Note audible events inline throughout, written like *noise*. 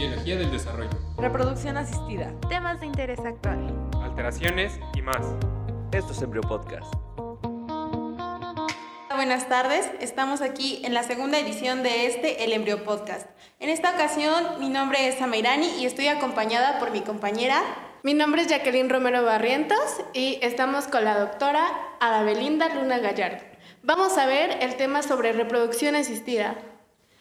Biología del desarrollo. Reproducción asistida. Temas de interés actual. Alteraciones y más. Esto es Embryo Podcast. Buenas tardes, estamos aquí en la segunda edición de este El Embryo Podcast. En esta ocasión mi nombre es Ameirani y estoy acompañada por mi compañera. Mi nombre es Jacqueline Romero Barrientos y estamos con la doctora Ada Belinda Luna Gallardo. Vamos a ver el tema sobre reproducción asistida.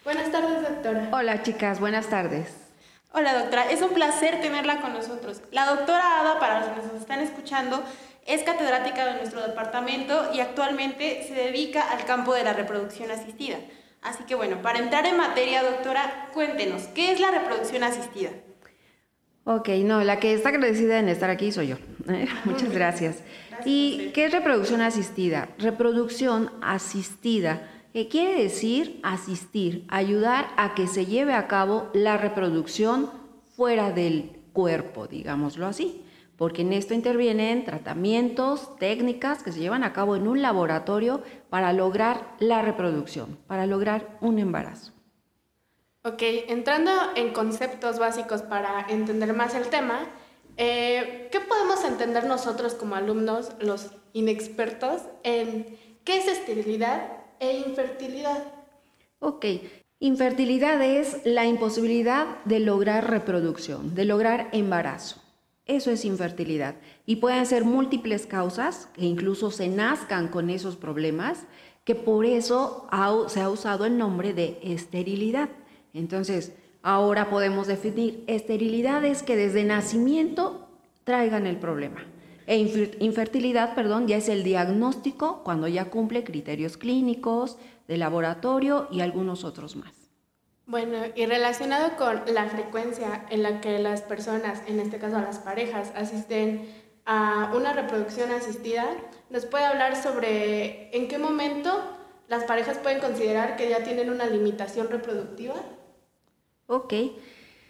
Buenas tardes, doctora. Hola, chicas, buenas tardes. Hola, doctora, es un placer tenerla con nosotros. La doctora Ada, para los que nos están escuchando, es catedrática de nuestro departamento y actualmente se dedica al campo de la reproducción asistida. Así que bueno, para entrar en materia, doctora, cuéntenos, ¿qué es la reproducción asistida? Ok, no, la que está agradecida en estar aquí soy yo. *laughs* Muchas gracias. ¿Y qué es reproducción asistida? Reproducción asistida, que quiere decir asistir, ayudar a que se lleve a cabo la reproducción fuera del cuerpo, digámoslo así porque en esto intervienen tratamientos, técnicas que se llevan a cabo en un laboratorio para lograr la reproducción, para lograr un embarazo. Ok, entrando en conceptos básicos para entender más el tema, eh, ¿qué podemos entender nosotros como alumnos, los inexpertos, en qué es esterilidad e infertilidad? Ok, infertilidad es la imposibilidad de lograr reproducción, de lograr embarazo. Eso es infertilidad. Y pueden ser múltiples causas, que incluso se nazcan con esos problemas, que por eso se ha usado el nombre de esterilidad. Entonces, ahora podemos definir esterilidades que desde nacimiento traigan el problema. E infertilidad, perdón, ya es el diagnóstico cuando ya cumple criterios clínicos, de laboratorio y algunos otros más. Bueno, y relacionado con la frecuencia en la que las personas, en este caso las parejas, asisten a una reproducción asistida, ¿nos puede hablar sobre en qué momento las parejas pueden considerar que ya tienen una limitación reproductiva? Ok,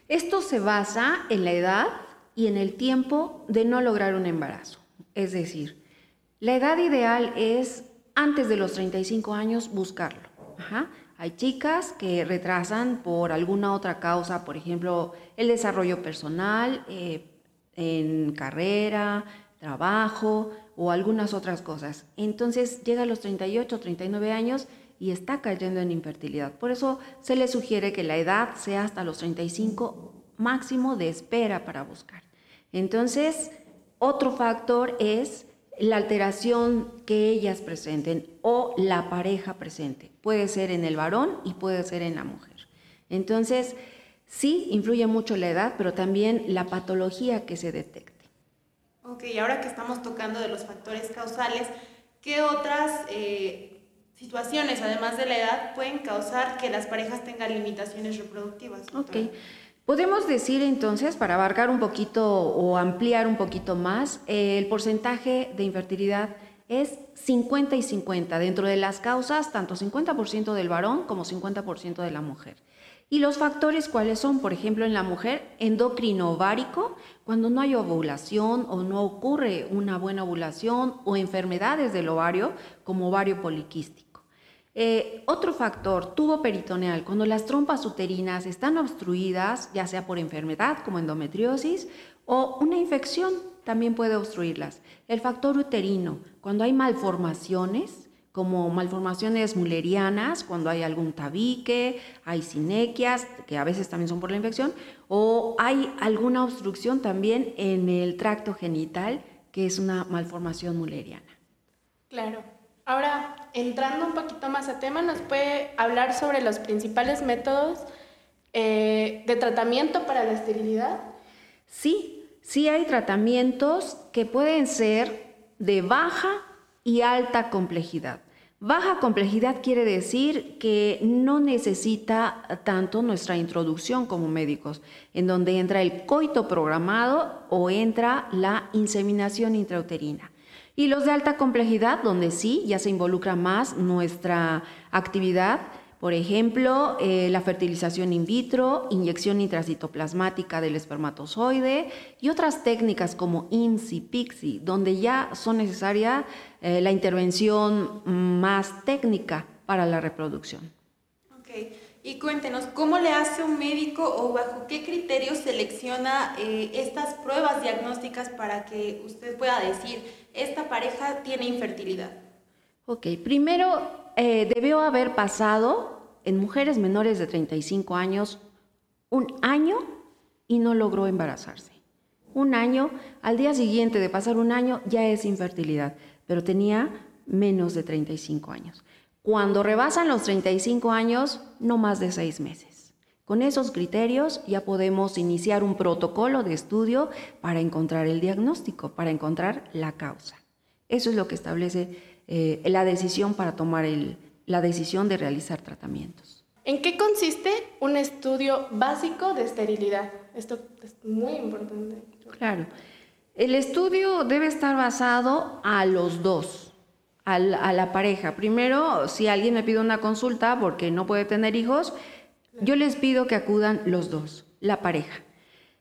esto se basa en la edad y en el tiempo de no lograr un embarazo. Es decir, la edad ideal es antes de los 35 años buscarlo. Hay chicas que retrasan por alguna otra causa, por ejemplo, el desarrollo personal, eh, en carrera, trabajo o algunas otras cosas. Entonces llega a los 38, 39 años y está cayendo en infertilidad. Por eso se le sugiere que la edad sea hasta los 35 máximo de espera para buscar. Entonces, otro factor es la alteración que ellas presenten o la pareja presente. Puede ser en el varón y puede ser en la mujer. Entonces, sí, influye mucho la edad, pero también la patología que se detecte. Ok, ahora que estamos tocando de los factores causales, ¿qué otras eh, situaciones, además de la edad, pueden causar que las parejas tengan limitaciones reproductivas? Ok. Podemos decir entonces, para abarcar un poquito o ampliar un poquito más, el porcentaje de infertilidad es 50 y 50. Dentro de las causas, tanto 50% del varón como 50% de la mujer. ¿Y los factores cuáles son? Por ejemplo, en la mujer, endocrino ovárico, cuando no hay ovulación o no ocurre una buena ovulación o enfermedades del ovario, como ovario poliquístico. Eh, otro factor, tubo peritoneal, cuando las trompas uterinas están obstruidas, ya sea por enfermedad como endometriosis o una infección, también puede obstruirlas. El factor uterino, cuando hay malformaciones, como malformaciones mullerianas, cuando hay algún tabique, hay sinequias, que a veces también son por la infección, o hay alguna obstrucción también en el tracto genital, que es una malformación mulleriana. Claro. Ahora, entrando un poquito más a tema, ¿nos puede hablar sobre los principales métodos eh, de tratamiento para la esterilidad? Sí, sí hay tratamientos que pueden ser de baja y alta complejidad. Baja complejidad quiere decir que no necesita tanto nuestra introducción como médicos, en donde entra el coito programado o entra la inseminación intrauterina. Y los de alta complejidad, donde sí, ya se involucra más nuestra actividad, por ejemplo, eh, la fertilización in vitro, inyección intracitoplasmática del espermatozoide y otras técnicas como INSI, PIXI, donde ya son necesaria eh, la intervención más técnica para la reproducción. Okay. Y cuéntenos, ¿cómo le hace un médico o bajo qué criterios selecciona eh, estas pruebas diagnósticas para que usted pueda decir, esta pareja tiene infertilidad? Ok, primero eh, debió haber pasado en mujeres menores de 35 años un año y no logró embarazarse. Un año, al día siguiente de pasar un año ya es infertilidad, pero tenía menos de 35 años. Cuando rebasan los 35 años, no más de seis meses. Con esos criterios ya podemos iniciar un protocolo de estudio para encontrar el diagnóstico, para encontrar la causa. Eso es lo que establece eh, la decisión para tomar la decisión de realizar tratamientos. ¿En qué consiste un estudio básico de esterilidad? Esto es muy importante. Claro. El estudio debe estar basado a los dos a la pareja. Primero, si alguien me pide una consulta porque no puede tener hijos, yo les pido que acudan los dos, la pareja.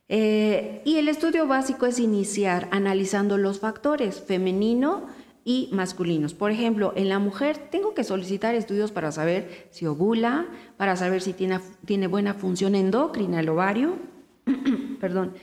Eh, y el estudio básico es iniciar analizando los factores femenino y masculinos. Por ejemplo, en la mujer tengo que solicitar estudios para saber si ovula, para saber si tiene, tiene buena función endocrina el ovario, *clears throat* perdón,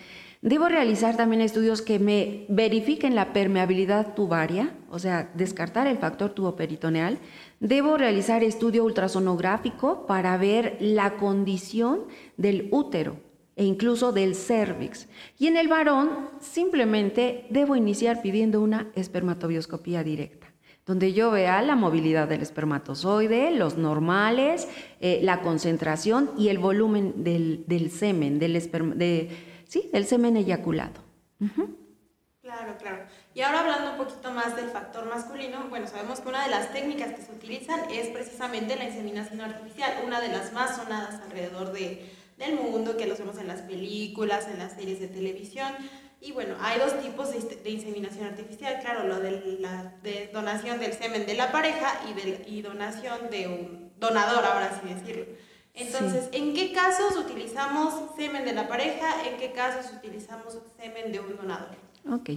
Debo realizar también estudios que me verifiquen la permeabilidad tubaria, o sea, descartar el factor tuboperitoneal. Debo realizar estudio ultrasonográfico para ver la condición del útero e incluso del cervix. Y en el varón simplemente debo iniciar pidiendo una espermatobioscopía directa donde yo vea la movilidad del espermatozoide, los normales, eh, la concentración y el volumen del, semen, del esperma, ¿sí? El semen eyaculado. Claro, claro. Y ahora hablando un poquito más del factor masculino, bueno, sabemos que una de las técnicas que se utilizan es precisamente la inseminación artificial, una de las más sonadas alrededor de, del mundo, que lo vemos en las películas, en las series de televisión. Y bueno, hay dos tipos de, inseminación artificial, claro, lo de la de donación del semen de la pareja y, de, y donación de un donador, ahora así decirlo. Entonces, ¿en qué casos utilizamos semen de la pareja? ¿En qué casos utilizamos semen de un donador? Ok.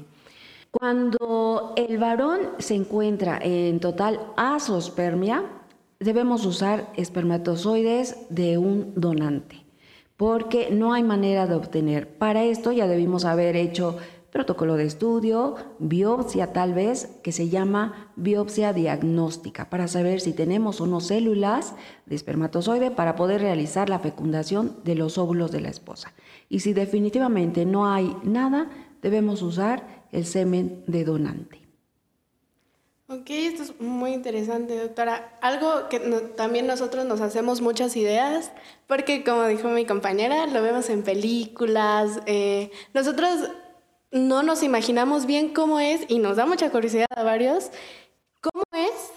Cuando el varón se encuentra en total asospermia, debemos usar espermatozoides de un donante, porque no hay manera de obtener. Para esto ya debimos haber hecho protocolo de estudio, biopsia tal vez, que se llama biopsia diagnóstica, para saber si tenemos o no células de espermatozoide para poder realizar la fecundación de los óvulos de la esposa. Y si definitivamente no hay nada, debemos usar el semen de donante. Ok, esto es muy interesante, doctora. Algo que también nosotros nos hacemos muchas ideas, porque como dijo mi compañera, lo vemos en películas. Eh, nosotros no nos imaginamos bien cómo es, y nos da mucha curiosidad a varios, cómo es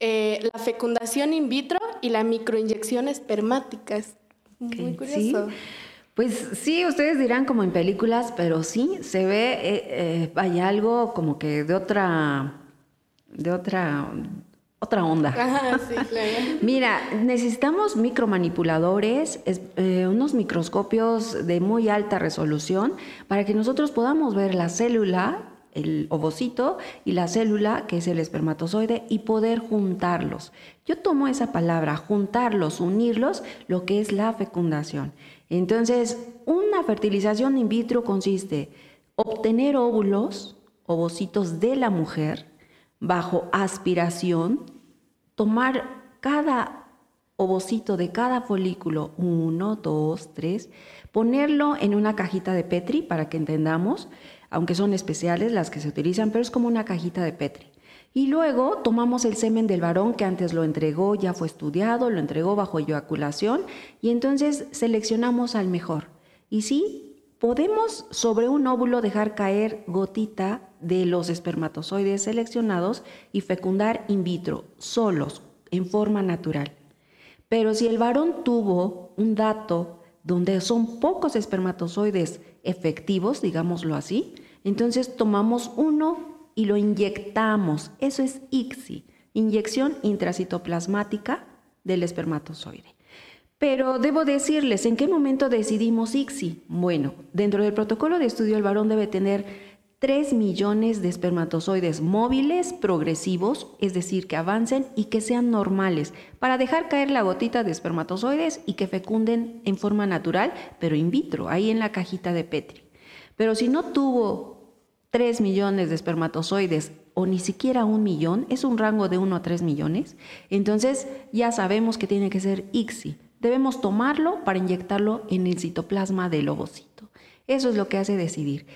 eh, la fecundación in vitro y la microinyección espermática. Es muy curioso. Pues sí, ustedes dirán como en películas, pero sí, se ve, eh, eh, hay algo como que de otra, de otra, otra onda. *laughs* Mira, necesitamos micromanipuladores, eh, unos microscopios de muy alta resolución para que nosotros podamos ver la célula, el ovocito y la célula, que es el espermatozoide, y poder juntarlos. Yo tomo esa palabra, juntarlos, unirlos, lo que es la fecundación. Entonces, una fertilización in vitro consiste obtener óvulos, ovocitos de la mujer, bajo aspiración, tomar cada ovocito de cada folículo, uno, dos, tres, ponerlo en una cajita de Petri para que entendamos, aunque son especiales las que se utilizan, pero es como una cajita de Petri. Y luego tomamos el semen del varón que antes lo entregó, ya fue estudiado, lo entregó bajo eyaculación y entonces seleccionamos al mejor. Y sí, podemos sobre un óvulo dejar caer gotita de los espermatozoides seleccionados y fecundar in vitro, solos, en forma natural. Pero si el varón tuvo un dato donde son pocos espermatozoides efectivos, digámoslo así, entonces tomamos uno y lo inyectamos. Eso es ICSI, inyección intracitoplasmática del espermatozoide. Pero debo decirles, ¿en qué momento decidimos ICSI? Bueno, dentro del protocolo de estudio el varón debe tener 3 millones de espermatozoides móviles, progresivos, es decir, que avancen y que sean normales, para dejar caer la gotita de espermatozoides y que fecunden en forma natural, pero in vitro, ahí en la cajita de Petri. Pero si no tuvo 3 millones de espermatozoides o ni siquiera un millón, es un rango de 1 a 3 millones, entonces ya sabemos que tiene que ser ICSI. Debemos tomarlo para inyectarlo en el citoplasma del ovocito. Eso es lo que hace decidir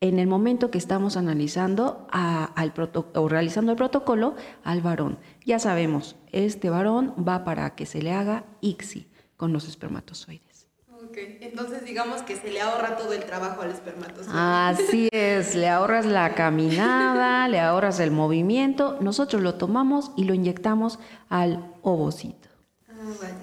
en el momento que estamos analizando al o realizando el protocolo al varón. Ya sabemos, este varón va para que se le haga ICSI con los espermatozoides. Ok, entonces digamos que se le ahorra todo el trabajo al espermatozoide. Así es, le ahorras la caminada, le ahorras el movimiento, nosotros lo tomamos y lo inyectamos al ovocito. Ah, vaya.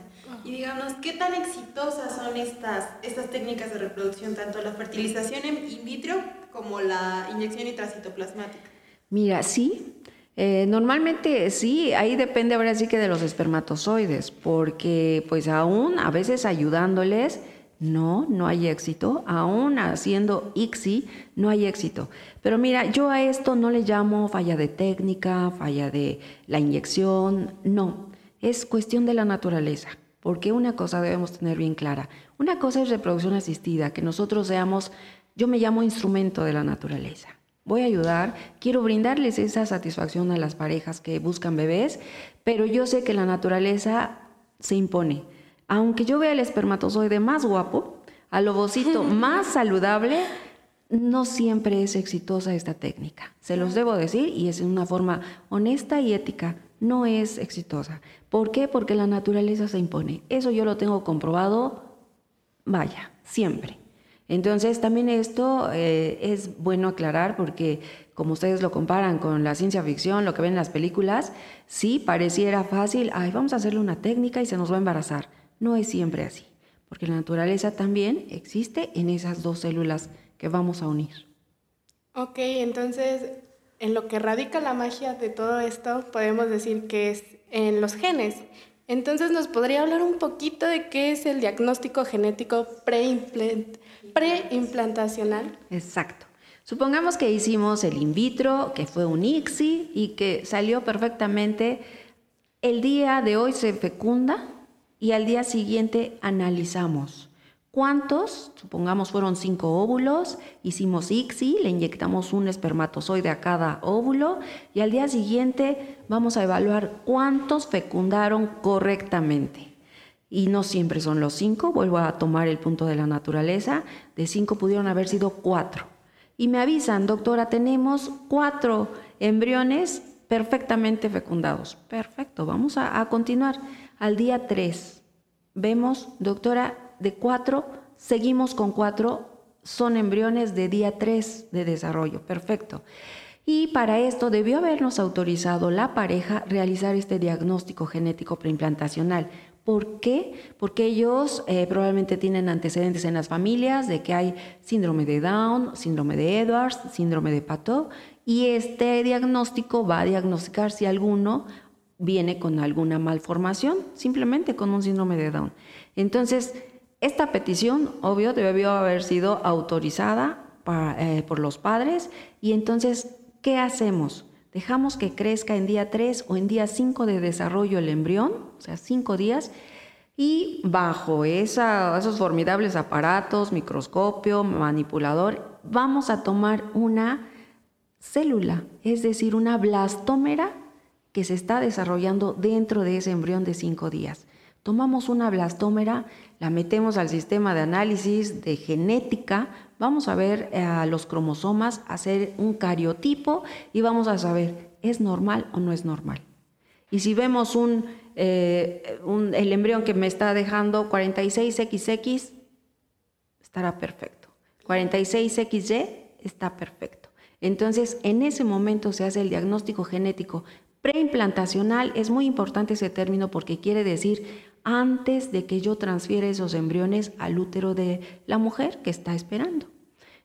Y digamos, ¿qué tan exitosas son estas, estas técnicas de reproducción, tanto la fertilización in vitro como la inyección intracitoplasmática? Mira, sí. Eh, normalmente sí, ahí depende ahora sí que de los espermatozoides, porque pues aún a veces ayudándoles, no, no hay éxito, aún haciendo ICSI, no hay éxito. Pero mira, yo a esto no le llamo falla de técnica, falla de la inyección, no, es cuestión de la naturaleza. Porque una cosa debemos tener bien clara. Una cosa es reproducción asistida, que nosotros seamos, yo me llamo instrumento de la naturaleza. Voy a ayudar, quiero brindarles esa satisfacción a las parejas que buscan bebés, pero yo sé que la naturaleza se impone. Aunque yo vea el espermatozoide más guapo, al ovocito *laughs* más saludable, no siempre es exitosa esta técnica. Se los debo decir y es una forma honesta y ética no es exitosa. ¿Por qué? Porque la naturaleza se impone. Eso yo lo tengo comprobado, vaya, siempre. Entonces también esto eh, es bueno aclarar porque como ustedes lo comparan con la ciencia ficción, lo que ven en las películas, sí pareciera fácil, ay, vamos a hacerle una técnica y se nos va a embarazar. No es siempre así, porque la naturaleza también existe en esas dos células que vamos a unir. Ok, entonces en lo que radica la magia de todo esto, podemos decir que es en los genes. Entonces, ¿nos podría hablar un poquito de qué es el diagnóstico genético preimplantacional? Exacto. Supongamos que hicimos el in vitro, que fue un ICSI y que salió perfectamente. El día de hoy se fecunda y al día siguiente analizamos. ¿Cuántos? Supongamos fueron cinco óvulos, hicimos ICSI, le inyectamos un espermatozoide a cada óvulo y al día siguiente vamos a evaluar cuántos fecundaron correctamente. Y no siempre son los cinco, vuelvo a tomar el punto de la naturaleza, de cinco pudieron haber sido cuatro. Y me avisan, doctora, tenemos cuatro embriones perfectamente fecundados. Perfecto, vamos a, continuar. Al día tres, vemos, doctora, de cuatro, seguimos con cuatro, son embriones de día tres de desarrollo. Perfecto. Y para esto debió habernos autorizado la pareja realizar este diagnóstico genético preimplantacional. ¿Por qué? Porque ellos eh, probablemente tienen antecedentes en las familias de que hay síndrome de Down, síndrome de Edwards, síndrome de Pateau, y este diagnóstico va a diagnosticar si alguno viene con alguna malformación, simplemente con un síndrome de Down. Entonces, esta petición, obvio, debió haber sido autorizada eh, por los padres y entonces, ¿qué hacemos? Dejamos que crezca en día 3 o en día 5 de desarrollo el embrión, o sea, 5 días, y bajo esos formidables aparatos, microscopio, manipulador, vamos a tomar una célula, es decir, una blastómera que se está desarrollando dentro de ese embrión de 5 días. Tomamos una blastómera, la metemos al sistema de análisis de genética, vamos a ver eh, a los cromosomas, hacer un cariotipo y vamos a saber, ¿es normal o no es normal? Y si vemos un, eh, el embrión que me está dejando 46XX, estará perfecto. 46XY está perfecto. Entonces, en ese momento se hace el diagnóstico genético preimplantacional. Es muy importante ese término porque quiere decir antes de que yo transfiera esos embriones al útero de la mujer que está esperando.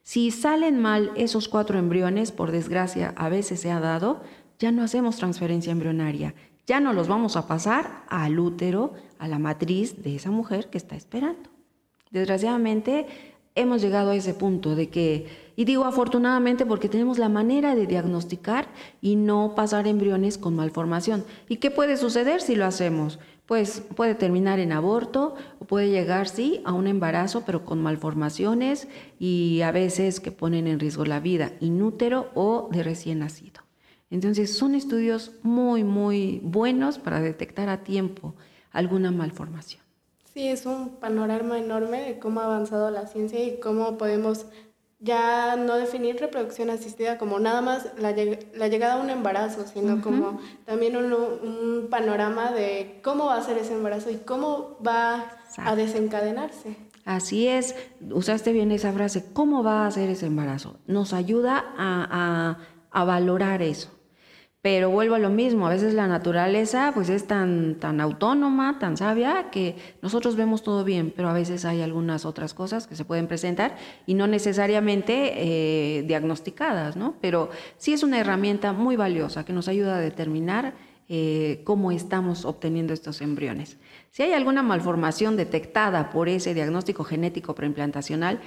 Si salen mal esos cuatro embriones, por desgracia a veces se ha dado, ya no hacemos transferencia embrionaria, ya no los vamos a pasar al útero, a la matriz de esa mujer que está esperando. Desgraciadamente hemos llegado a ese punto de que Y digo afortunadamente porque tenemos la manera de diagnosticar y no pasar embriones con malformación. ¿Y qué puede suceder si lo hacemos? Pues puede terminar en aborto puede llegar, sí, a un embarazo, pero con malformaciones y a veces que ponen en riesgo la vida inútero o de recién nacido. Entonces son estudios muy, muy buenos para detectar a tiempo alguna malformación. Sí, es un panorama enorme de cómo ha avanzado la ciencia y cómo podemos ya no definir reproducción asistida como nada más la, llegada a un embarazo, sino como también un, panorama de cómo va a ser ese embarazo y cómo va a desencadenarse. Así es, usaste bien esa frase, ¿cómo va a ser ese embarazo? Nos ayuda a valorar eso. Pero vuelvo a lo mismo, a veces la naturaleza pues es tan, tan autónoma, tan sabia, que nosotros vemos todo bien, pero a veces hay algunas otras cosas que se pueden presentar y no necesariamente eh, diagnosticadas, ¿no? Pero sí es una herramienta muy valiosa que nos ayuda a determinar eh, cómo estamos obteniendo estos embriones. Si hay alguna malformación detectada por ese diagnóstico genético preimplantacional,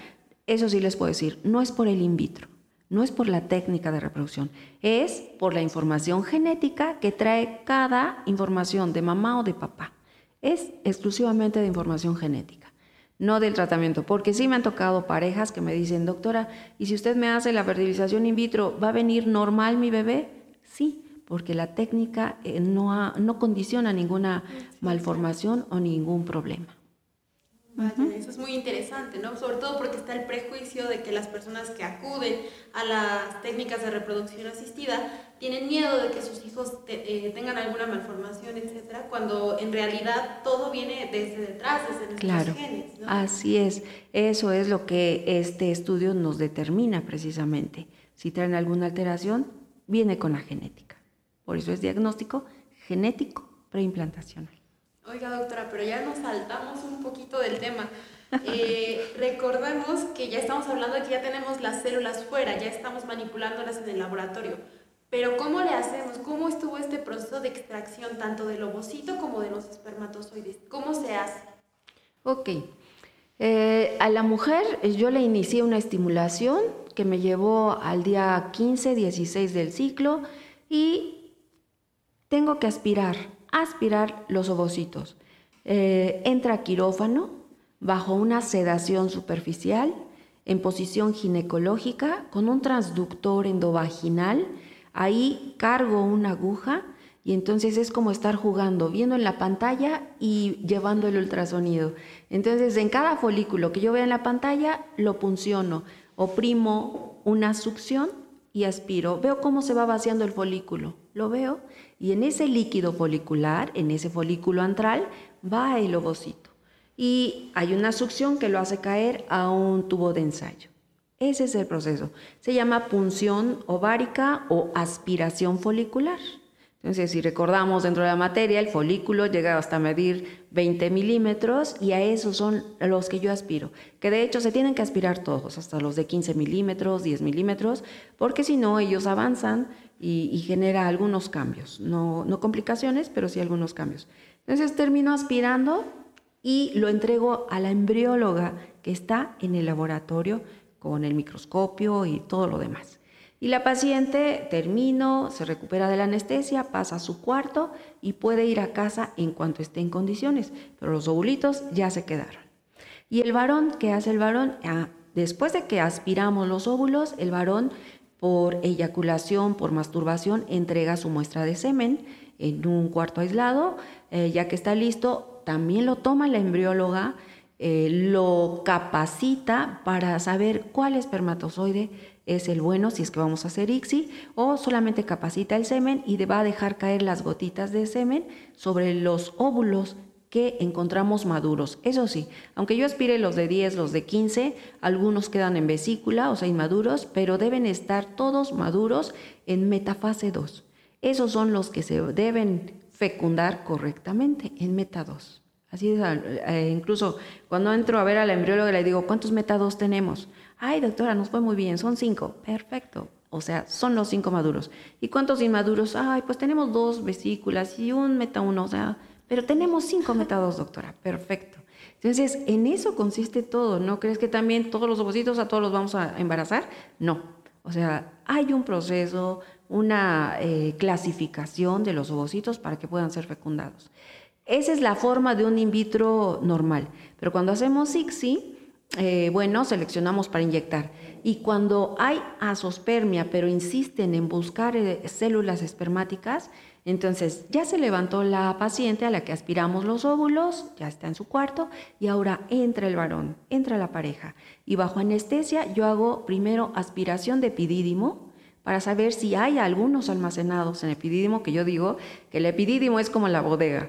eso sí les puedo decir, no es por el in vitro no es por la técnica de reproducción, es por la información genética que trae cada información de mamá o de papá. Es exclusivamente de información genética, no del tratamiento, porque sí me han tocado parejas que me dicen, doctora, ¿y si usted me hace la fertilización in vitro, va a venir normal mi bebé? Sí, porque la técnica eh, no, no condiciona ninguna malformación o ningún problema. Eso es muy interesante, ¿no? Sobre todo porque está el prejuicio de que las personas que acuden a las técnicas de reproducción asistida tienen miedo de que sus hijos eh, tengan alguna malformación, etcétera, cuando en realidad todo viene desde detrás, desde nuestros claro, genes. ¿no? Así es, eso es lo que este estudio nos determina precisamente. Si traen alguna alteración, viene con la genética. Por eso es diagnóstico genético preimplantacional. Oiga, doctora, pero ya nos saltamos un poquito del tema. Eh, recordemos que ya estamos hablando de que ya tenemos las células fuera, ya estamos manipulándolas en el laboratorio. Pero ¿cómo le hacemos? ¿Cómo estuvo este proceso de extracción tanto del ovocito como de los espermatozoides? ¿Cómo se hace? Ok. Eh, a la mujer yo le inicié una estimulación que me llevó al día 15, 16 del ciclo y tengo que aspirar aspirar los ovocitos. Eh, entra quirófano bajo una sedación superficial en posición ginecológica con un transductor endovaginal. Ahí cargo una aguja y entonces es como estar jugando, viendo en la pantalla y llevando el ultrasonido. Entonces en cada folículo que yo vea en la pantalla lo punciono, oprimo una succión y aspiro. Veo cómo se va vaciando el folículo. Lo veo y en ese líquido folicular, en ese folículo antral, va el ovocito. Y hay una succión que lo hace caer a un tubo de ensayo. Ese es el proceso. Se llama punción ovárica o aspiración folicular. Entonces, si recordamos dentro de la materia, el folículo llega hasta medir 20 milímetros y a esos son los que yo aspiro, que de hecho se tienen que aspirar todos, hasta los de 15 milímetros, 10 milímetros, porque si no, ellos avanzan y, genera algunos cambios, no, no complicaciones, pero sí algunos cambios. Entonces, termino aspirando y lo entrego a la embrióloga que está en el laboratorio con el microscopio y todo lo demás. Y la paciente termino, se recupera de la anestesia, pasa a su cuarto y puede ir a casa en cuanto esté en condiciones, pero los ovulitos ya se quedaron. Y el varón, ¿qué hace el varón? Ah, después de que aspiramos los óvulos, el varón por eyaculación, por masturbación, entrega su muestra de semen en un cuarto aislado, eh, ya que está listo, también lo toma la embrióloga, eh, lo capacita para saber cuál espermatozoide es el bueno si es que vamos a hacer ICSI o solamente capacita el semen y va a dejar caer las gotitas de semen sobre los óvulos que encontramos maduros. Eso sí, aunque yo aspire los de 10, los de 15, algunos quedan en vesícula, o sea, inmaduros, pero deben estar todos maduros en metafase 2. Esos son los que se deben fecundar correctamente en meta 2. Así es, eh, incluso cuando entro a ver a la embrióloga le digo, ¿cuántos meta 2 tenemos? Ay, doctora, nos fue muy bien, son cinco. Perfecto. O sea, son los cinco maduros. ¿Y cuántos inmaduros? Ay, pues tenemos dos vesículas y un meta uno. O sea, pero tenemos cinco meta dos, doctora. Perfecto. Entonces, en eso consiste todo. ¿No crees que también todos los ovocitos a todos los vamos a embarazar? No. O sea, hay un proceso, una eh, clasificación de los ovocitos para que puedan ser fecundados. Esa es la forma de un in vitro normal. Pero cuando hacemos ICSI, eh, bueno, seleccionamos para inyectar. Y cuando hay asospermia, pero insisten en buscar eh, células espermáticas, entonces ya se levantó la paciente a la que aspiramos los óvulos, ya está en su cuarto y ahora entra el varón, entra la pareja. Y bajo anestesia yo hago primero aspiración de epidídimo para saber si hay algunos almacenados en epidídimo, que yo digo que el epidídimo es como la bodega.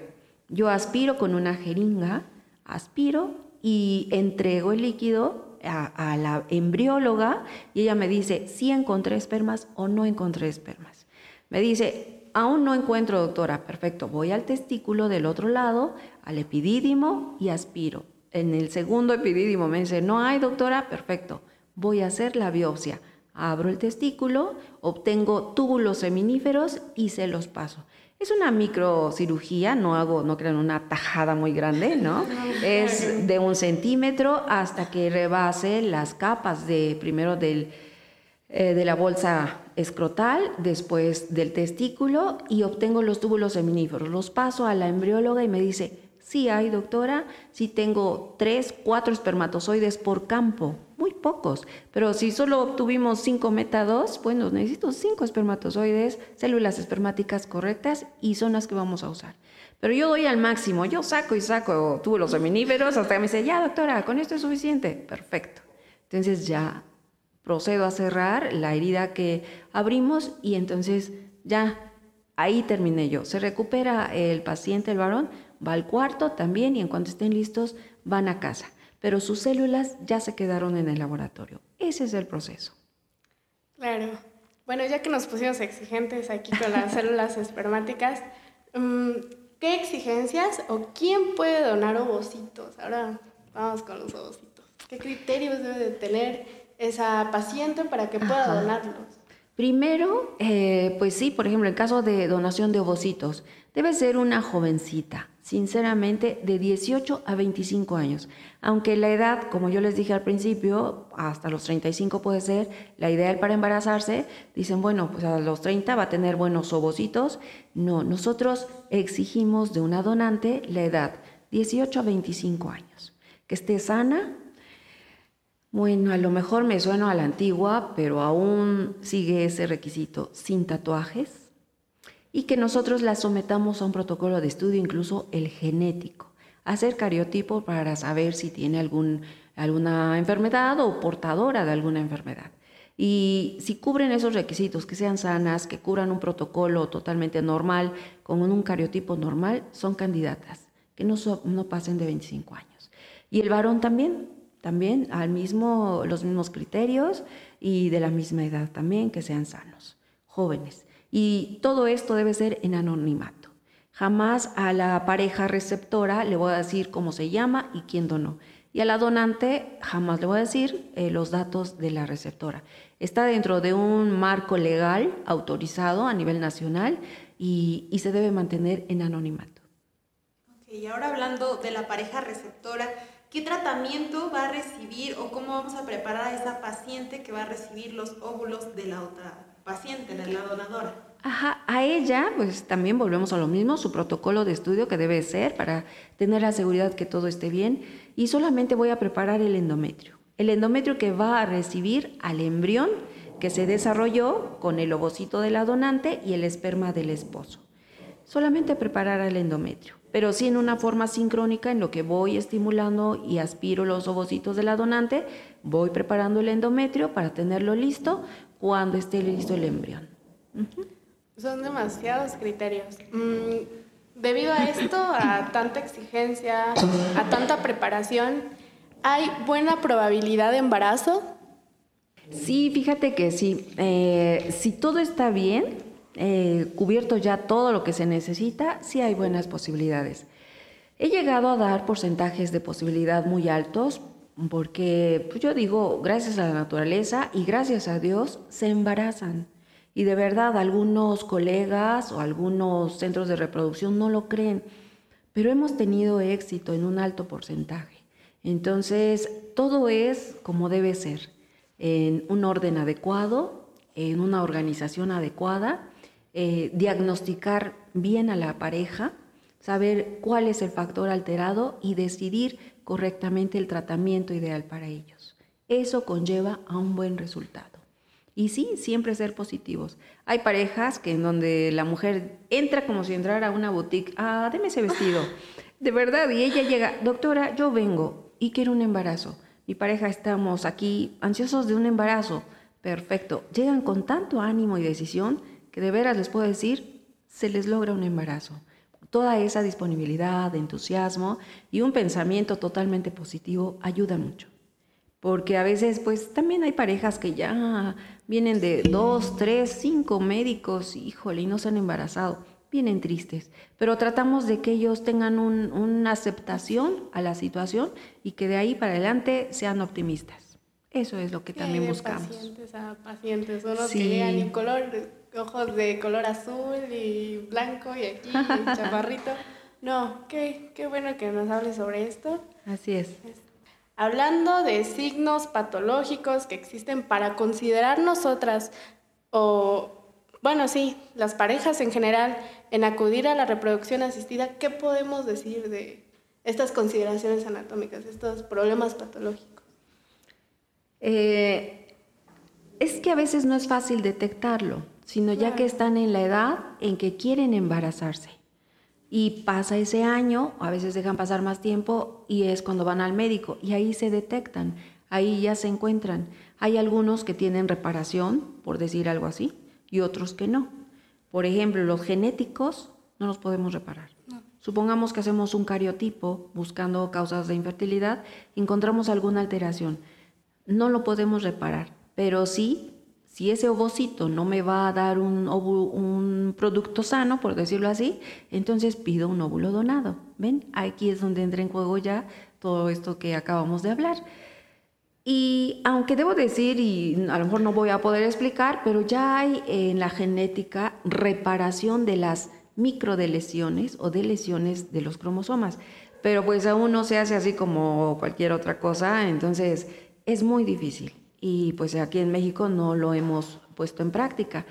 Yo aspiro con una jeringa, aspiro y entrego el líquido a, la embrióloga y ella me dice si encontré espermas o no encontré espermas. Me dice, aún no encuentro, doctora, perfecto, voy al testículo del otro lado, al epidídimo y aspiro. En el segundo epidídimo me dice, no hay, doctora, perfecto, voy a hacer la biopsia. Abro el testículo, obtengo túbulos seminíferos y se los paso. Es una microcirugía, no hago, no crean una tajada muy grande, ¿no? *laughs* Es de un centímetro hasta que rebase las capas de primero del, eh, de la bolsa escrotal, después del testículo y obtengo los túbulos seminíferos. Los paso a la embrióloga y me dice, sí hay doctora, sí tengo tres, cuatro espermatozoides por campo muy pocos. Pero si solo obtuvimos 5 meta 2, bueno, necesito 5 espermatozoides, células espermáticas correctas y son las que vamos a usar. Pero yo doy al máximo, yo saco y saco túbulos seminíferos hasta que me dice, ya doctora, con esto es suficiente. Perfecto. Entonces ya procedo a cerrar la herida que abrimos y entonces ya ahí terminé yo. Se recupera el paciente, el varón, va al cuarto también y en cuanto estén listos van a casa pero sus células ya se quedaron en el laboratorio. Ese es el proceso. Claro. Bueno, ya que nos pusimos exigentes aquí con las *laughs* células espermáticas, mm, ¿qué exigencias o quién puede donar ovocitos? Ahora vamos con los ovocitos. ¿Qué criterios debe de tener esa paciente para que pueda donarlos? Primero, eh, pues sí, por ejemplo, en caso de donación de ovocitos, debe ser una jovencita, sinceramente, de 18 a 25 años. Aunque la edad, como yo les dije al principio, hasta los 35 puede ser la ideal para embarazarse, dicen, bueno, pues a los 30 va a tener buenos ovocitos. No, nosotros exigimos de una donante la edad 18 a 25 años, que esté sana. Bueno, a lo mejor me sueno a la antigua, pero aún sigue ese requisito sin tatuajes, y que nosotros la sometamos a un protocolo de estudio, incluso el genético, hacer cariotipo para saber si tiene algún, alguna enfermedad o portadora de alguna enfermedad. Y si cubren esos requisitos, que sean sanas, que cubran un protocolo totalmente normal, con un cariotipo normal, son candidatas, que no, no pasen de 25 años. Y el varón también, también al mismo, los mismos criterios y de la misma edad también, que sean sanos, jóvenes. Y todo esto debe ser en anonimato. Jamás a la pareja receptora le voy a decir cómo se llama y quién donó. Y a la donante jamás le voy a decir eh, los datos de la receptora. Está dentro de un marco legal autorizado a nivel nacional y, se debe mantener en anonimato. y ahora hablando de la pareja receptora, ¿qué tratamiento va a recibir o cómo vamos a preparar a esa paciente que va a recibir los óvulos de la otra paciente, de la donadora. Ajá, a ella, pues también volvemos a lo mismo, su protocolo de estudio que debe ser para tener la seguridad que todo esté bien. Y solamente voy a preparar el endometrio. El endometrio que va a recibir al embrión que se desarrolló con el ovocito de la donante y el esperma del esposo. Solamente preparar el endometrio, pero sí en una forma sincrónica en lo que voy estimulando y aspiro los ovocitos de la donante, voy preparando el endometrio para tenerlo listo cuando esté listo el embrión. Son demasiados criterios. Mm, debido a esto, a tanta exigencia, a tanta preparación, ¿hay buena probabilidad de embarazo? Sí, fíjate que sí. Eh, si todo está bien, eh, cubierto ya todo lo que se necesita, sí hay buenas posibilidades. He llegado a dar porcentajes de posibilidad muy altos, porque pues yo digo, gracias a la naturaleza y gracias a Dios se embarazan. Y de verdad, algunos colegas o algunos centros de reproducción no lo creen, pero hemos tenido éxito en un alto porcentaje. Entonces, todo es como debe ser, en un orden adecuado, en una organización adecuada, eh, diagnosticar bien a la pareja, saber cuál es el factor alterado y decidir correctamente el tratamiento ideal para ellos. Eso conlleva a un buen resultado. Y sí, siempre ser positivos. Hay parejas que en donde la mujer entra como si entrara a una boutique, ah, deme ese vestido. De verdad, y ella llega, doctora, yo vengo y quiero un embarazo. Mi pareja estamos aquí ansiosos de un embarazo. Perfecto. Llegan con tanto ánimo y decisión que de veras les puedo decir, se les logra un embarazo. Toda esa disponibilidad, entusiasmo y un pensamiento totalmente positivo ayuda mucho porque a veces pues también hay parejas que ya vienen de dos, tres, cinco médicos, híjole, y no se han embarazado, vienen tristes, pero tratamos de que ellos tengan una aceptación a la situación y que de ahí para adelante sean optimistas. Eso es lo que también buscamos. Pacientes a pacientes, unos que llegan en color, ojos de color azul y blanco y aquí *laughs* chaparrito. No, qué, qué bueno que nos hables sobre esto. Así es hablando de signos patológicos que existen para considerar nosotras o, bueno, sí, las parejas en general, en acudir a la reproducción asistida, ¿qué podemos decir de estas consideraciones anatómicas, estos problemas patológicos? Eh, es que a veces no es fácil detectarlo, sino ya que están en la edad en que quieren embarazarse y pasa ese año, a veces dejan pasar más tiempo y es cuando van al médico y ahí se detectan, ahí ya se encuentran. Hay algunos que tienen reparación, por decir algo así, y otros que no. Por ejemplo, los genéticos no los podemos reparar. Supongamos que hacemos un cariotipo buscando causas de infertilidad, encontramos alguna alteración. No lo podemos reparar, pero sí si ese ovocito no me va a dar un, producto sano, por decirlo así, entonces pido un óvulo donado. ¿Ven? Aquí es donde entra en juego ya todo esto que acabamos de hablar. Y aunque debo decir, y a lo mejor no voy a poder explicar, pero ya hay en la genética reparación de las microdelesiones o de lesiones de los cromosomas. Pero pues aún no se hace así como cualquier otra cosa, entonces es muy difícil y pues aquí en México no lo hemos puesto en práctica.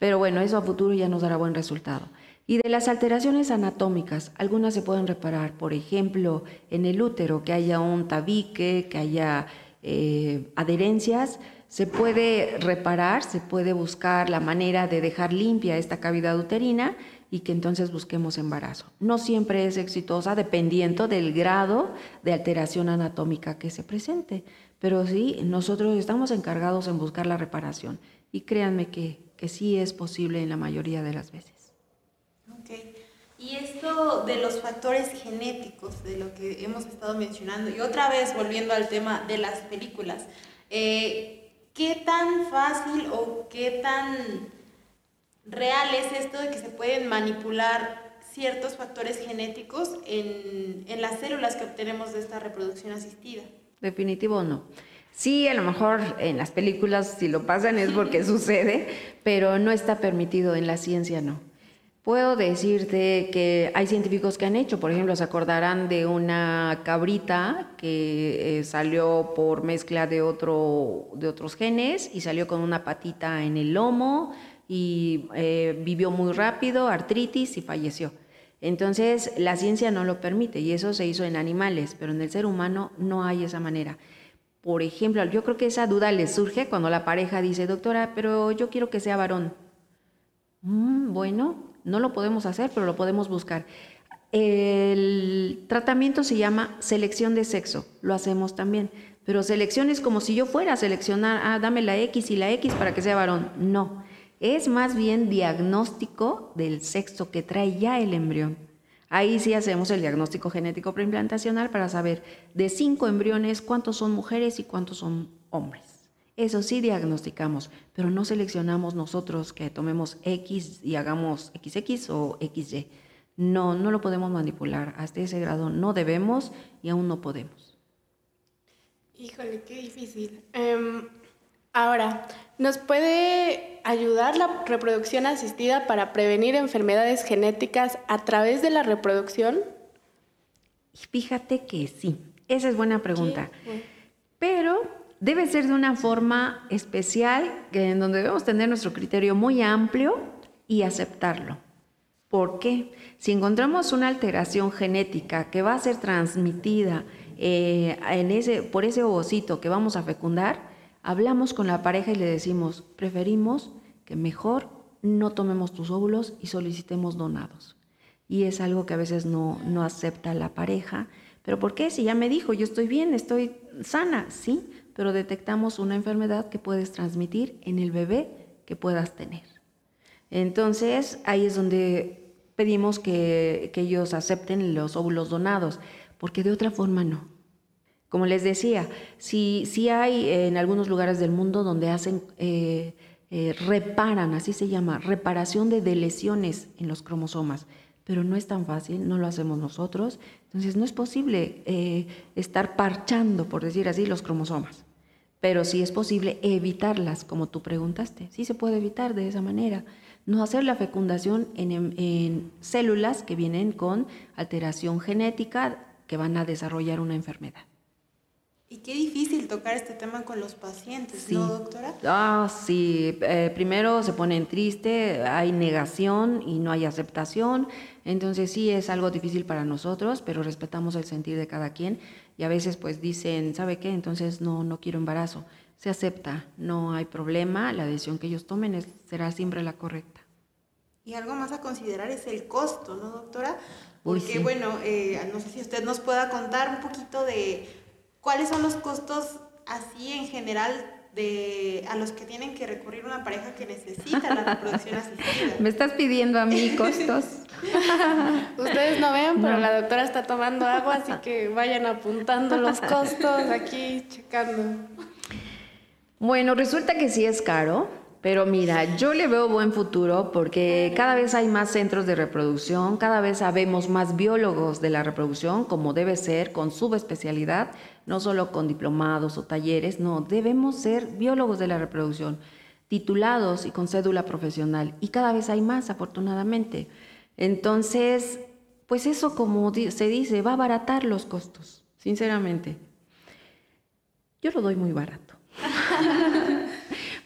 Pero bueno, eso a futuro ya nos dará buen resultado. Y de las alteraciones anatómicas, algunas se pueden reparar, por ejemplo, en el útero, que haya un tabique, que haya eh, adherencias, se puede reparar, se puede buscar la manera de dejar limpia esta cavidad uterina y que entonces busquemos embarazo. No siempre es exitosa dependiendo del grado de alteración anatómica que se presente. Pero sí, nosotros estamos encargados en buscar la reparación y créanme que, que sí es posible en la mayoría de las veces. Ok. Y esto de los factores genéticos, de lo que hemos estado mencionando, y otra vez volviendo al tema de las películas, eh, ¿qué tan fácil o qué tan real es esto de que se pueden manipular ciertos factores genéticos en, en las células que obtenemos de esta reproducción asistida? Definitivo no. Sí, a lo mejor en las películas si lo pasan es porque *laughs* sucede, pero no está permitido en la ciencia, no. Puedo decirte que hay científicos que han hecho, por ejemplo, se acordarán de una cabrita que eh, salió por mezcla de, otro, de otros genes y salió con una patita en el lomo y eh, vivió muy rápido, artritis y falleció. Entonces, la ciencia no lo permite y eso se hizo en animales, pero en el ser humano no hay esa manera. Por ejemplo, yo creo que esa duda le surge cuando la pareja dice, doctora, pero yo quiero que sea varón. Mm, bueno, no lo podemos hacer, pero lo podemos buscar. El tratamiento se llama selección de sexo, lo hacemos también, pero selección es como si yo fuera a seleccionar, ah, dame la X y la X para que sea varón. No, es más bien diagnóstico del sexo que trae ya el embrión. Ahí sí hacemos el diagnóstico genético preimplantacional para saber de cinco embriones cuántos son mujeres y cuántos son hombres. Eso sí diagnosticamos, pero no seleccionamos nosotros que tomemos X y hagamos XX o XY. No, no lo podemos manipular. Hasta ese grado no debemos y aún no podemos. Híjole, qué difícil. Em, ahora, ¿Nos puede ayudar la reproducción asistida para prevenir enfermedades genéticas a través de la reproducción? Fíjate que sí. Esa es buena pregunta. Pero debe ser de una forma especial, que en donde debemos tener nuestro criterio muy amplio y aceptarlo. ¿Por qué? Si encontramos una alteración genética que va a ser transmitida eh, en ese, por ese ovocito que vamos a fecundar, hablamos con la pareja y le decimos, preferimos que mejor no tomemos tus óvulos y solicitemos donados. Y es algo que a veces no, no acepta la pareja. ¿Pero por qué? Si ya me dijo, yo estoy bien, estoy sana, sí, pero detectamos una enfermedad que puedes transmitir en el bebé que puedas tener. Entonces, ahí es donde pedimos que, ellos acepten los óvulos donados, porque de otra forma no. Como les decía, sí, si hay en algunos lugares del mundo donde hacen, eh, eh, reparan, así se llama, reparación de, lesiones en los cromosomas, pero no es tan fácil, no lo hacemos nosotros, entonces no es posible eh, estar parchando, por decir así, los cromosomas, pero sí es posible evitarlas, como tú preguntaste, sí se puede evitar de esa manera. No hacer la fecundación en, células que vienen con alteración genética que van a desarrollar una enfermedad. Y qué difícil tocar este tema con los pacientes, ¿no, doctora? Ah, sí. Eh, primero se ponen triste, hay negación y no hay aceptación. Entonces sí es algo difícil para nosotros, pero respetamos el sentir de cada quien. Y a veces pues dicen, ¿sabe qué? Entonces no, no quiero embarazo se acepta, no hay problema, la decisión que ellos tomen será siempre la correcta. Y algo más a considerar es el costo, ¿no, doctora? Porque, bueno, eh, no sé si usted nos pueda contar un poquito de cuáles son los costos así en general de, a los que tienen que recurrir una pareja que necesita la reproducción *laughs* asistida. ¿Me estás pidiendo a mí costos? *laughs* Ustedes no ven, pero la doctora está tomando agua, así que vayan apuntando los costos aquí, checando. Bueno, resulta que sí es caro, pero mira, yo le veo buen futuro porque cada vez hay más centros de reproducción, cada vez sabemos más biólogos de la reproducción, como debe ser, con subespecialidad, no solo con diplomados o talleres, no, debemos ser biólogos de la reproducción, titulados y con cédula profesional, y cada vez hay más, afortunadamente. Entonces, pues eso, como se dice, va a abaratar los costos, sinceramente. Yo lo doy muy barato. *laughs*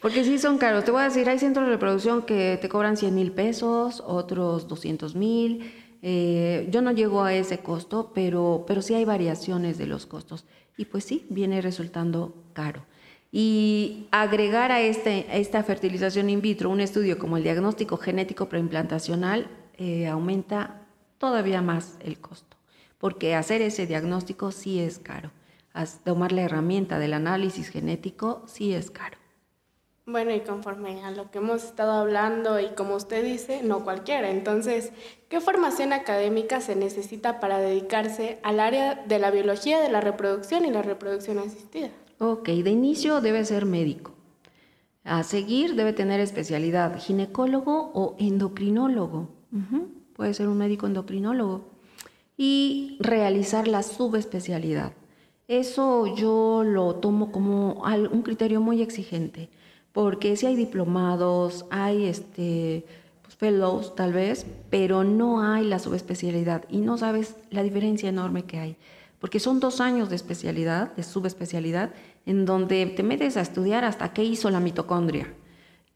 Porque sí son caros. Te voy a decir, hay centros de reproducción que te cobran 100 mil pesos, otros 200 mil. Eh, yo no llego a ese costo, pero, pero sí hay variaciones de los costos. Y pues sí, viene resultando caro. Y agregar a, este, esta fertilización in vitro un estudio como el diagnóstico genético preimplantacional eh, aumenta todavía más el costo, porque hacer ese diagnóstico sí es caro tomar la herramienta del análisis genético sí es caro. Bueno, y conforme a lo que hemos estado hablando y como usted dice, no cualquiera. Entonces, ¿qué formación académica se necesita para dedicarse al área de la biología de la reproducción y la reproducción asistida? Ok, de inicio debe ser médico. A seguir debe tener especialidad ginecólogo o endocrinólogo. Puede ser un médico endocrinólogo. Y realizar la subespecialidad. Eso yo lo tomo como un criterio muy exigente, porque si hay diplomados, hay este, pues, fellows tal vez, pero no hay la subespecialidad y no sabes la diferencia enorme que hay, porque son dos años de especialidad, de subespecialidad, en donde te metes a estudiar hasta qué hizo la mitocondria.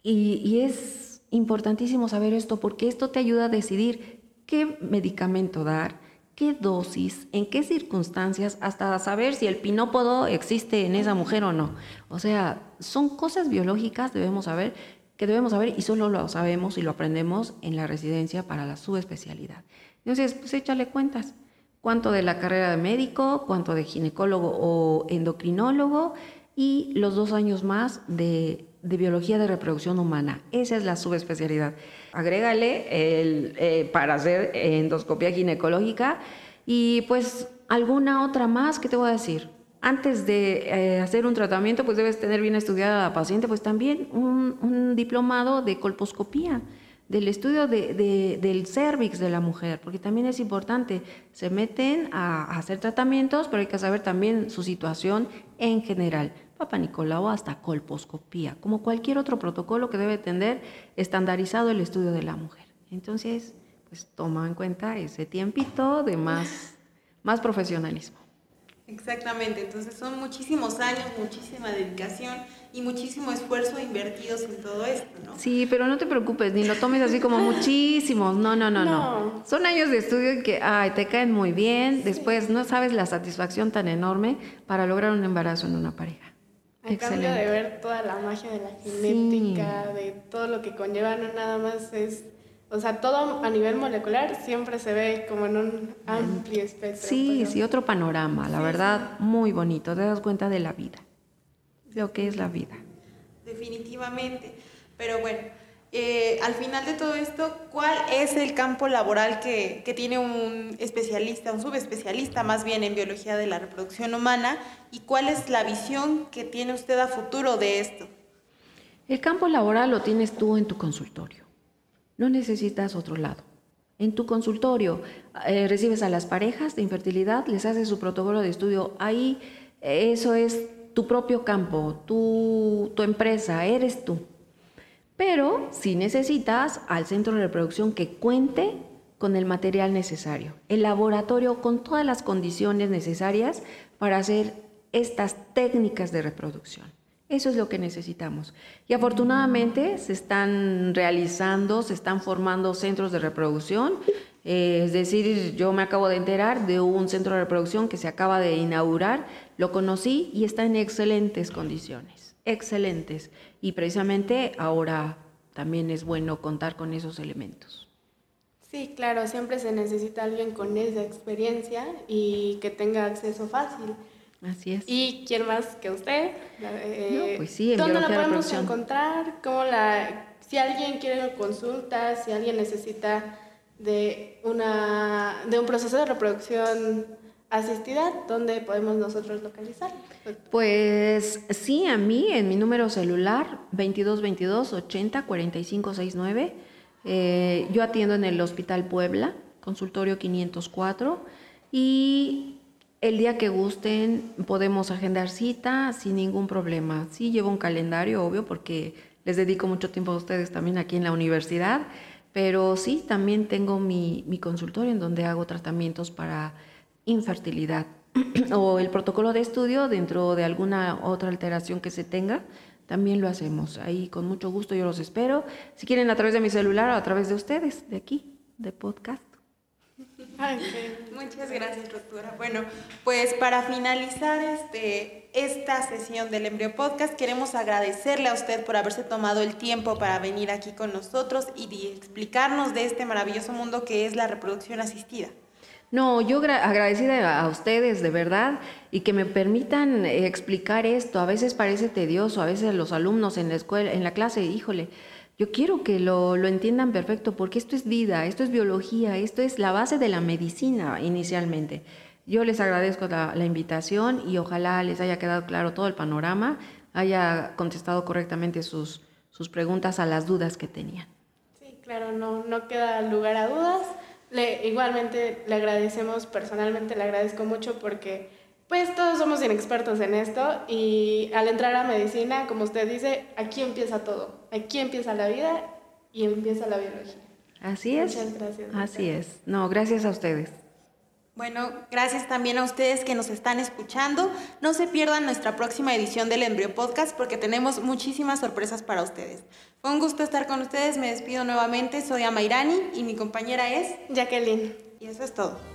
Y, y es importantísimo saber esto porque esto te ayuda a decidir qué medicamento dar, qué dosis, en qué circunstancias, hasta saber si el pinópodo existe en esa mujer o no. O sea, son cosas biológicas debemos saber, que debemos saber y solo lo sabemos y lo aprendemos en la residencia para la subespecialidad. Entonces, pues échale cuentas. Cuánto de la carrera de médico, cuánto de ginecólogo o endocrinólogo y los dos años más de, biología de reproducción humana. Esa es la subespecialidad. Agrégale el, eh, para hacer endoscopia ginecológica y pues alguna otra más que te voy a decir. Antes de eh, hacer un tratamiento, pues debes tener bien estudiada a la paciente, pues también un, un diplomado de colposcopía del estudio de, del cervix de la mujer, porque también es importante, se meten a, hacer tratamientos, pero hay que saber también su situación en general. Papa Nicolau hasta colposcopía, como cualquier otro protocolo que debe tener estandarizado el estudio de la mujer. Entonces, pues toma en cuenta ese tiempito de más, más profesionalismo. Exactamente, entonces son muchísimos años, muchísima dedicación y muchísimo esfuerzo invertidos en todo esto, ¿no? Sí, pero no te preocupes, ni lo tomes así como muchísimos. No, no, no, no. No. Son años de estudio que ay, te caen muy bien. Después no sabes la satisfacción tan enorme para lograr un embarazo en una pareja. A cambio de ver toda la magia de la genética, de todo lo que conlleva, no nada más es, o sea, todo a nivel molecular siempre se ve como en un amplio espectro. Sí, pero- sí, otro panorama, la verdad, muy bonito. Te das cuenta de la vida, lo que es la vida. Definitivamente. Pero bueno, eh, al final de todo esto, ¿cuál es el campo laboral que, tiene un especialista, un subespecialista más bien en biología de la reproducción humana? ¿Y cuál es la visión que tiene usted a futuro de esto? El campo laboral lo tienes tú en tu consultorio. No necesitas otro lado. En tu consultorio eh, recibes a las parejas de infertilidad, les haces su protocolo de estudio. Ahí eh, eso es tu propio campo, tu, tu empresa, eres tú. Pero si necesitas al centro de reproducción que cuente con el material necesario, el laboratorio con todas las condiciones necesarias para hacer estas técnicas de reproducción. Eso es lo que necesitamos. Y afortunadamente se están realizando, se están formando centros de reproducción. Eh, es decir, yo me acabo de enterar de un centro de reproducción que se acaba de inaugurar, lo conocí y está en excelentes condiciones, excelentes. Y precisamente ahora también es bueno contar con esos elementos. Sí, claro, siempre se necesita alguien con esa experiencia y que tenga acceso fácil. Así es. ¿Y quién más que usted? Eh, No, pues sí, en ¿Dónde la podemos encontrar? ¿Cómo la, si alguien quiere una consulta, si alguien necesita de, una, de un proceso de reproducción asistida, ¿dónde podemos nosotros localizar? Pues sí, a mí en mi número celular 2222 80 45 69. Eh, yo atiendo en el Hospital Puebla, consultorio 504 y el día que gusten podemos agendar cita sin ningún problema. Sí llevo un calendario, obvio, porque les dedico mucho tiempo a ustedes también aquí en la universidad, pero sí, también tengo mi, mi consultorio en donde hago tratamientos para infertilidad *clears throat* o el protocolo de estudio dentro de alguna otra alteración que se tenga, también lo hacemos. Ahí con mucho gusto yo los espero. Si quieren a través de mi celular o a través de ustedes, de aquí, de podcast. Muchas gracias, doctora. Bueno, pues para finalizar este, esta sesión del Embryo Podcast, queremos agradecerle a usted por haberse tomado el tiempo para venir aquí con nosotros y explicarnos de este maravilloso mundo que es la reproducción asistida. No, yo gra- agradecida a ustedes, de verdad, y que me permitan explicar esto. A veces parece tedioso, a veces los alumnos en la escuela, en la clase, híjole, yo quiero que lo, lo entiendan perfecto, porque esto es vida, esto es biología, esto es la base de la medicina inicialmente. Yo les agradezco la, la invitación y ojalá les haya quedado claro todo el panorama, haya contestado correctamente sus, sus preguntas a las dudas que tenían. Sí, claro, no, no queda lugar a dudas. Le, igualmente le agradecemos, personalmente le agradezco mucho porque pues todos somos inexpertos en esto y al entrar a medicina, como usted dice, aquí empieza todo, aquí empieza la vida y empieza la biología. Así es. Muchas gracias, Así doctora. es. No, gracias a ustedes. Bueno, gracias también a ustedes que nos están escuchando. No se pierdan nuestra próxima edición del Embryo Podcast porque tenemos muchísimas sorpresas para ustedes. Fue un gusto estar con ustedes. Me despido nuevamente. Soy Amairani y mi compañera es. Jacqueline. Y eso es todo.